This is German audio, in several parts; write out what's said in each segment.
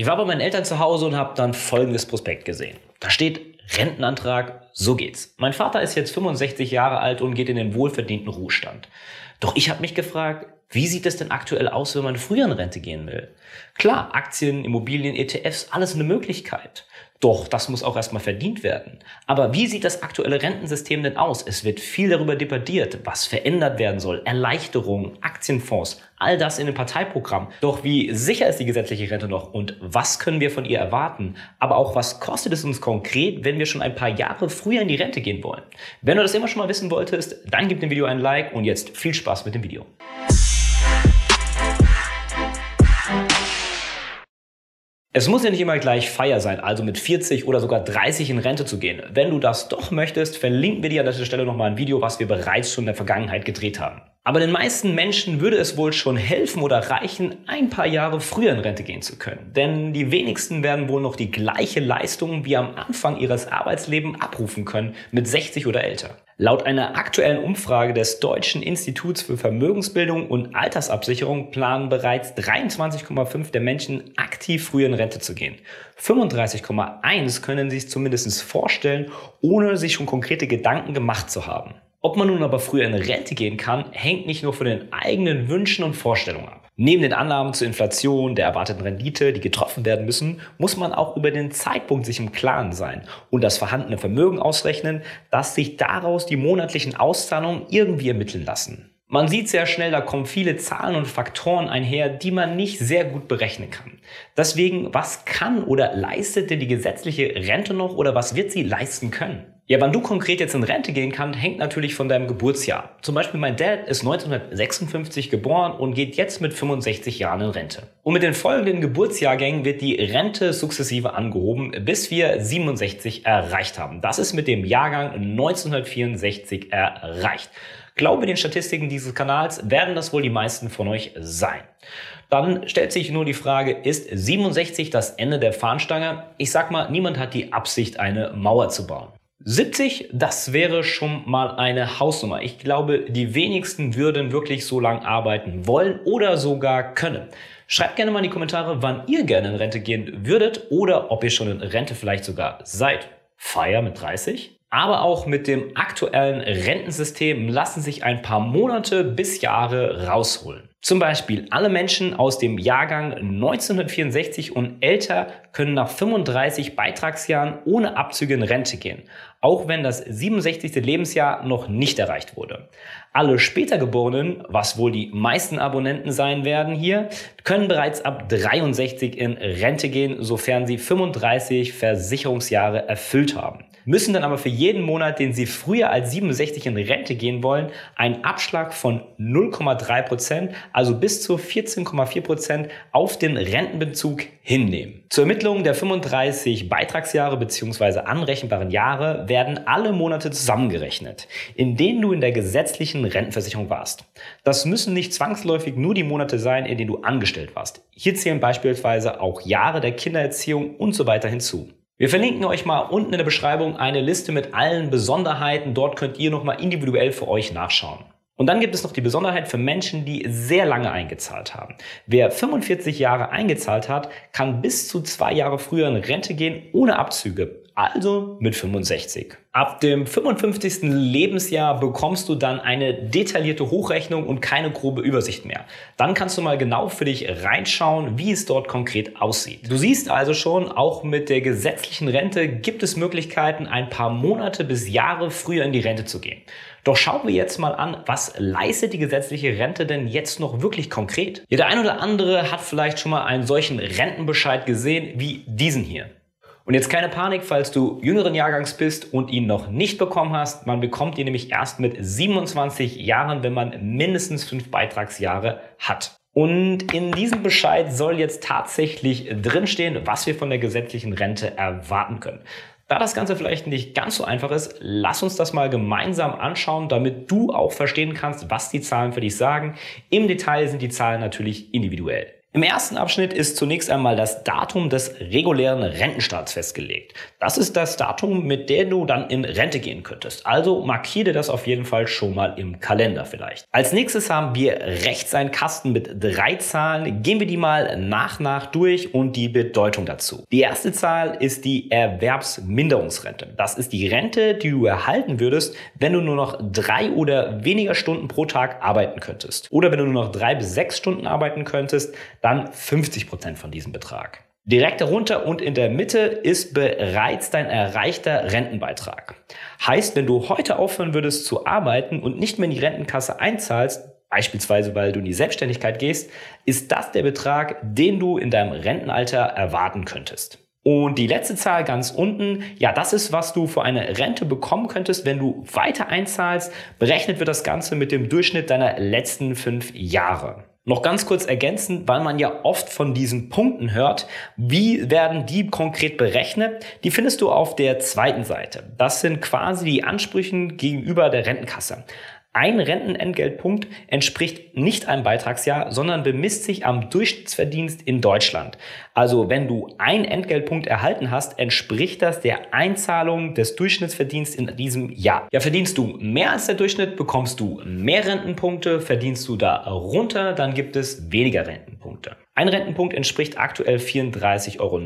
Ich war bei meinen Eltern zu Hause und habe dann folgendes Prospekt gesehen. Da steht Rentenantrag, so geht's. Mein Vater ist jetzt 65 Jahre alt und geht in den wohlverdienten Ruhestand. Doch ich habe mich gefragt, wie sieht es denn aktuell aus, wenn man früher in Rente gehen will? Klar, Aktien, Immobilien, ETFs, alles eine Möglichkeit. Doch das muss auch erstmal verdient werden. Aber wie sieht das aktuelle Rentensystem denn aus? Es wird viel darüber debattiert, was verändert werden soll. Erleichterungen, Aktienfonds, all das in dem Parteiprogramm. Doch wie sicher ist die gesetzliche Rente noch und was können wir von ihr erwarten? Aber auch was kostet es uns konkret, wenn wir schon ein paar Jahre früher in die Rente gehen wollen? Wenn du das immer schon mal wissen wolltest, dann gib dem Video ein Like und jetzt viel Spaß mit dem Video. Es muss ja nicht immer gleich Feier sein, also mit 40 oder sogar 30 in Rente zu gehen. Wenn du das doch möchtest, verlinken wir dir an dieser Stelle nochmal ein Video, was wir bereits schon in der Vergangenheit gedreht haben. Aber den meisten Menschen würde es wohl schon helfen oder reichen, ein paar Jahre früher in Rente gehen zu können. Denn die wenigsten werden wohl noch die gleiche Leistung wie am Anfang ihres Arbeitslebens abrufen können mit 60 oder älter. Laut einer aktuellen Umfrage des Deutschen Instituts für Vermögensbildung und Altersabsicherung planen bereits 23,5 der Menschen aktiv früher in Rente zu gehen. 35,1 können sich zumindest vorstellen, ohne sich schon konkrete Gedanken gemacht zu haben. Ob man nun aber früher in Rente gehen kann, hängt nicht nur von den eigenen Wünschen und Vorstellungen ab. Neben den Annahmen zur Inflation, der erwarteten Rendite, die getroffen werden müssen, muss man auch über den Zeitpunkt sich im Klaren sein und das vorhandene Vermögen ausrechnen, dass sich daraus die monatlichen Auszahlungen irgendwie ermitteln lassen. Man sieht sehr schnell, da kommen viele Zahlen und Faktoren einher, die man nicht sehr gut berechnen kann. Deswegen, was kann oder leistet denn die gesetzliche Rente noch oder was wird sie leisten können? Ja, wann du konkret jetzt in Rente gehen kannst, hängt natürlich von deinem Geburtsjahr. Zum Beispiel mein Dad ist 1956 geboren und geht jetzt mit 65 Jahren in Rente. Und mit den folgenden Geburtsjahrgängen wird die Rente sukzessive angehoben, bis wir 67 erreicht haben. Das ist mit dem Jahrgang 1964 erreicht. Glaube den Statistiken dieses Kanals werden das wohl die meisten von euch sein. Dann stellt sich nur die Frage, ist 67 das Ende der Fahnenstange? Ich sag mal, niemand hat die Absicht, eine Mauer zu bauen. 70, das wäre schon mal eine Hausnummer. Ich glaube, die wenigsten würden wirklich so lange arbeiten wollen oder sogar können. Schreibt gerne mal in die Kommentare, wann ihr gerne in Rente gehen würdet oder ob ihr schon in Rente vielleicht sogar seid. Feier mit 30? Aber auch mit dem aktuellen Rentensystem lassen sich ein paar Monate bis Jahre rausholen. Zum Beispiel alle Menschen aus dem Jahrgang 1964 und älter können nach 35 Beitragsjahren ohne Abzüge in Rente gehen, auch wenn das 67. Lebensjahr noch nicht erreicht wurde. Alle später Geborenen, was wohl die meisten Abonnenten sein werden hier, können bereits ab 63 in Rente gehen, sofern sie 35 Versicherungsjahre erfüllt haben müssen dann aber für jeden Monat, den sie früher als 67 in Rente gehen wollen, einen Abschlag von 0,3 Prozent, also bis zu 14,4 Prozent auf den Rentenbezug hinnehmen. Zur Ermittlung der 35 Beitragsjahre bzw. anrechenbaren Jahre werden alle Monate zusammengerechnet, in denen du in der gesetzlichen Rentenversicherung warst. Das müssen nicht zwangsläufig nur die Monate sein, in denen du angestellt warst. Hier zählen beispielsweise auch Jahre der Kindererziehung und so weiter hinzu. Wir verlinken euch mal unten in der Beschreibung eine Liste mit allen Besonderheiten. Dort könnt ihr nochmal individuell für euch nachschauen. Und dann gibt es noch die Besonderheit für Menschen, die sehr lange eingezahlt haben. Wer 45 Jahre eingezahlt hat, kann bis zu zwei Jahre früher in Rente gehen ohne Abzüge also mit 65. Ab dem 55. Lebensjahr bekommst du dann eine detaillierte Hochrechnung und keine grobe Übersicht mehr. Dann kannst du mal genau für dich reinschauen, wie es dort konkret aussieht. Du siehst also schon, auch mit der gesetzlichen Rente gibt es Möglichkeiten, ein paar Monate bis Jahre früher in die Rente zu gehen. Doch schauen wir jetzt mal an, was leistet die gesetzliche Rente denn jetzt noch wirklich konkret? Ja, der ein oder andere hat vielleicht schon mal einen solchen Rentenbescheid gesehen wie diesen hier. Und jetzt keine Panik, falls du jüngeren Jahrgangs bist und ihn noch nicht bekommen hast. Man bekommt ihn nämlich erst mit 27 Jahren, wenn man mindestens fünf Beitragsjahre hat. Und in diesem Bescheid soll jetzt tatsächlich drinstehen, was wir von der gesetzlichen Rente erwarten können. Da das Ganze vielleicht nicht ganz so einfach ist, lass uns das mal gemeinsam anschauen, damit du auch verstehen kannst, was die Zahlen für dich sagen. Im Detail sind die Zahlen natürlich individuell. Im ersten Abschnitt ist zunächst einmal das Datum des regulären Rentenstarts festgelegt. Das ist das Datum, mit dem du dann in Rente gehen könntest. Also markiere das auf jeden Fall schon mal im Kalender vielleicht. Als nächstes haben wir rechts einen Kasten mit drei Zahlen. Gehen wir die mal nach nach durch und die Bedeutung dazu. Die erste Zahl ist die Erwerbsminderungsrente. Das ist die Rente, die du erhalten würdest, wenn du nur noch drei oder weniger Stunden pro Tag arbeiten könntest. Oder wenn du nur noch drei bis sechs Stunden arbeiten könntest, dann 50 Prozent von diesem Betrag. Direkt darunter und in der Mitte ist bereits dein erreichter Rentenbeitrag. Heißt, wenn du heute aufhören würdest zu arbeiten und nicht mehr in die Rentenkasse einzahlst, beispielsweise weil du in die Selbstständigkeit gehst, ist das der Betrag, den du in deinem Rentenalter erwarten könntest. Und die letzte Zahl ganz unten, ja, das ist, was du für eine Rente bekommen könntest, wenn du weiter einzahlst. Berechnet wird das Ganze mit dem Durchschnitt deiner letzten fünf Jahre. Noch ganz kurz ergänzend, weil man ja oft von diesen Punkten hört. Wie werden die konkret berechnet? Die findest du auf der zweiten Seite. Das sind quasi die Ansprüche gegenüber der Rentenkasse. Ein Rentenentgeltpunkt entspricht nicht einem Beitragsjahr, sondern bemisst sich am Durchschnittsverdienst in Deutschland. Also wenn du einen Entgeltpunkt erhalten hast, entspricht das der Einzahlung des Durchschnittsverdienstes in diesem Jahr. Ja, verdienst du mehr als der Durchschnitt, bekommst du mehr Rentenpunkte, verdienst du da runter, dann gibt es weniger Rentenpunkte. Ein Rentenpunkt entspricht aktuell 34,19 Euro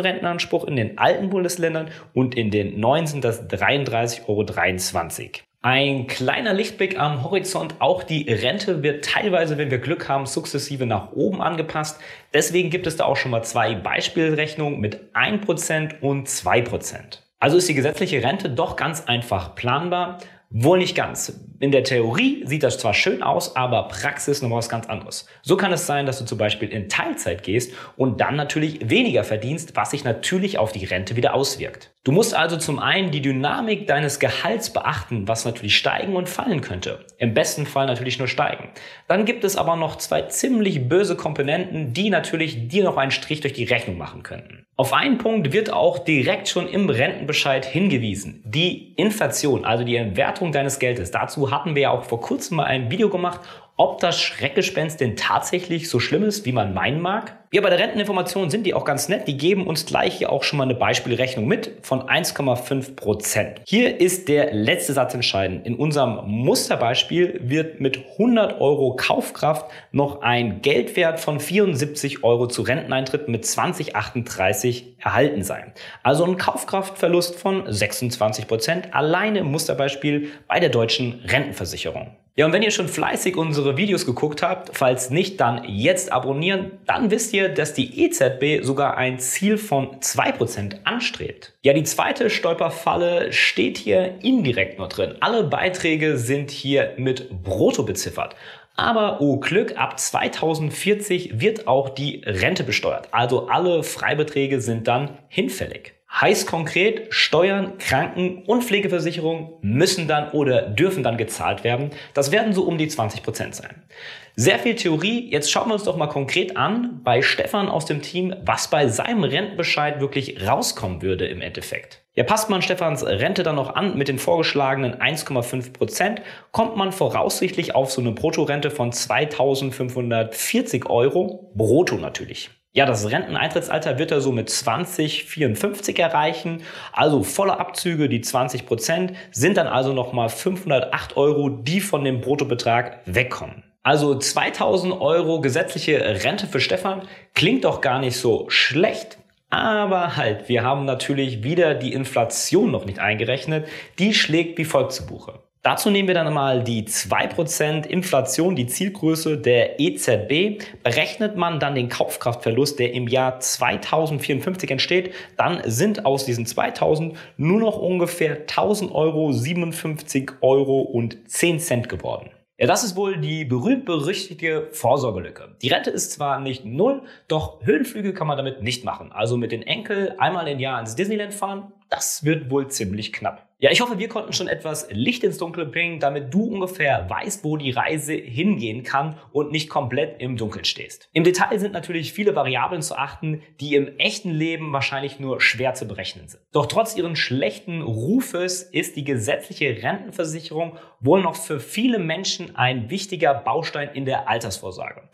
Rentenanspruch in den alten Bundesländern und in den neuen sind das 33,23 Euro. Ein kleiner Lichtblick am Horizont. Auch die Rente wird teilweise, wenn wir Glück haben, sukzessive nach oben angepasst. Deswegen gibt es da auch schon mal zwei Beispielrechnungen mit 1% und 2%. Also ist die gesetzliche Rente doch ganz einfach planbar. Wohl nicht ganz. In der Theorie sieht das zwar schön aus, aber Praxis noch was ganz anderes. So kann es sein, dass du zum Beispiel in Teilzeit gehst und dann natürlich weniger verdienst, was sich natürlich auf die Rente wieder auswirkt. Du musst also zum einen die Dynamik deines Gehalts beachten, was natürlich steigen und fallen könnte. Im besten Fall natürlich nur steigen. Dann gibt es aber noch zwei ziemlich böse Komponenten, die natürlich dir noch einen Strich durch die Rechnung machen könnten. Auf einen Punkt wird auch direkt schon im Rentenbescheid hingewiesen. Die Inflation, also die Entwertung deines Geldes. Dazu hatten wir ja auch vor kurzem mal ein Video gemacht ob das Schreckgespenst denn tatsächlich so schlimm ist, wie man meinen mag. Ja, bei der Renteninformation sind die auch ganz nett. Die geben uns gleich hier auch schon mal eine Beispielrechnung mit von 1,5 Prozent. Hier ist der letzte Satz entscheidend. In unserem Musterbeispiel wird mit 100 Euro Kaufkraft noch ein Geldwert von 74 Euro zu Renteneintritt mit 2038 erhalten sein. Also ein Kaufkraftverlust von 26 Prozent alleine im Musterbeispiel bei der deutschen Rentenversicherung. Ja, und wenn ihr schon fleißig unsere Videos geguckt habt, falls nicht, dann jetzt abonnieren, dann wisst ihr, dass die EZB sogar ein Ziel von 2% anstrebt. Ja, die zweite Stolperfalle steht hier indirekt noch drin. Alle Beiträge sind hier mit Brutto beziffert. Aber oh Glück, ab 2040 wird auch die Rente besteuert. Also alle Freibeträge sind dann hinfällig. Heißt konkret, Steuern, Kranken- und Pflegeversicherung müssen dann oder dürfen dann gezahlt werden. Das werden so um die 20 Prozent sein. Sehr viel Theorie. Jetzt schauen wir uns doch mal konkret an bei Stefan aus dem Team, was bei seinem Rentenbescheid wirklich rauskommen würde im Endeffekt. Ja, passt man Stefans Rente dann noch an mit den vorgeschlagenen 1,5 Prozent, kommt man voraussichtlich auf so eine Bruttorente von 2540 Euro. Brutto natürlich. Ja, das Renteneintrittsalter wird er so mit 2054 erreichen. Also volle Abzüge, die 20 Prozent, sind dann also nochmal 508 Euro, die von dem Bruttobetrag wegkommen. Also 2000 Euro gesetzliche Rente für Stefan klingt doch gar nicht so schlecht. Aber halt, wir haben natürlich wieder die Inflation noch nicht eingerechnet. Die schlägt wie folgt zu Buche. Dazu nehmen wir dann mal die 2% Inflation, die Zielgröße der EZB. Berechnet man dann den Kaufkraftverlust, der im Jahr 2054 entsteht, dann sind aus diesen 2000 nur noch ungefähr 1000 Euro, 57 Euro und 10 Cent geworden. Ja, das ist wohl die berühmt-berüchtigte Vorsorgelücke. Die Rente ist zwar nicht null, doch Höhenflüge kann man damit nicht machen. Also mit den Enkel einmal im Jahr ins Disneyland fahren, das wird wohl ziemlich knapp. Ja, ich hoffe, wir konnten schon etwas Licht ins Dunkle bringen, damit du ungefähr weißt, wo die Reise hingehen kann und nicht komplett im Dunkeln stehst. Im Detail sind natürlich viele Variablen zu achten, die im echten Leben wahrscheinlich nur schwer zu berechnen sind. Doch trotz ihren schlechten Rufes ist die gesetzliche Rentenversicherung wohl noch für viele Menschen ein wichtiger Baustein in der Altersvorsorge.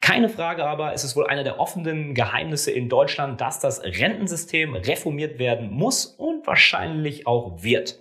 Keine Frage aber, es ist wohl einer der offenen Geheimnisse in Deutschland, dass das Rentensystem reformiert werden muss und wahrscheinlich auch wird.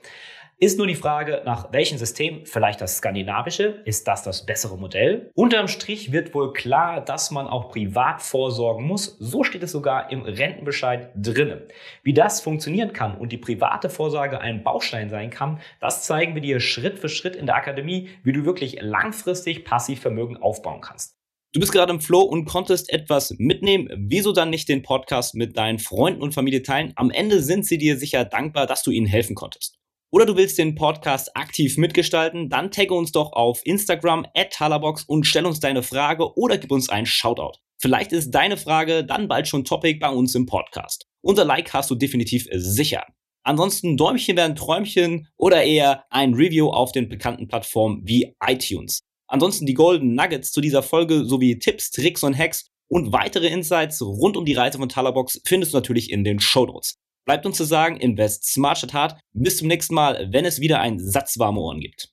Ist nur die Frage, nach welchem System, vielleicht das skandinavische, ist das das bessere Modell? Unterm Strich wird wohl klar, dass man auch privat vorsorgen muss. So steht es sogar im Rentenbescheid drinnen. Wie das funktionieren kann und die private Vorsorge ein Baustein sein kann, das zeigen wir dir Schritt für Schritt in der Akademie, wie du wirklich langfristig Passivvermögen aufbauen kannst. Du bist gerade im Flow und konntest etwas mitnehmen. Wieso dann nicht den Podcast mit deinen Freunden und Familie teilen? Am Ende sind sie dir sicher dankbar, dass du ihnen helfen konntest oder du willst den Podcast aktiv mitgestalten, dann tagge uns doch auf Instagram at Halabox und stell uns deine Frage oder gib uns einen Shoutout. Vielleicht ist deine Frage dann bald schon Topic bei uns im Podcast. Unser Like hast du definitiv sicher. Ansonsten Däumchen werden Träumchen oder eher ein Review auf den bekannten Plattformen wie iTunes. Ansonsten die Golden Nuggets zu dieser Folge sowie Tipps, Tricks und Hacks und weitere Insights rund um die Reise von Talabox findest du natürlich in den Show Notes. Bleibt uns zu sagen, invest smart statt hart. Bis zum nächsten Mal, wenn es wieder ein Satz warme Ohren gibt.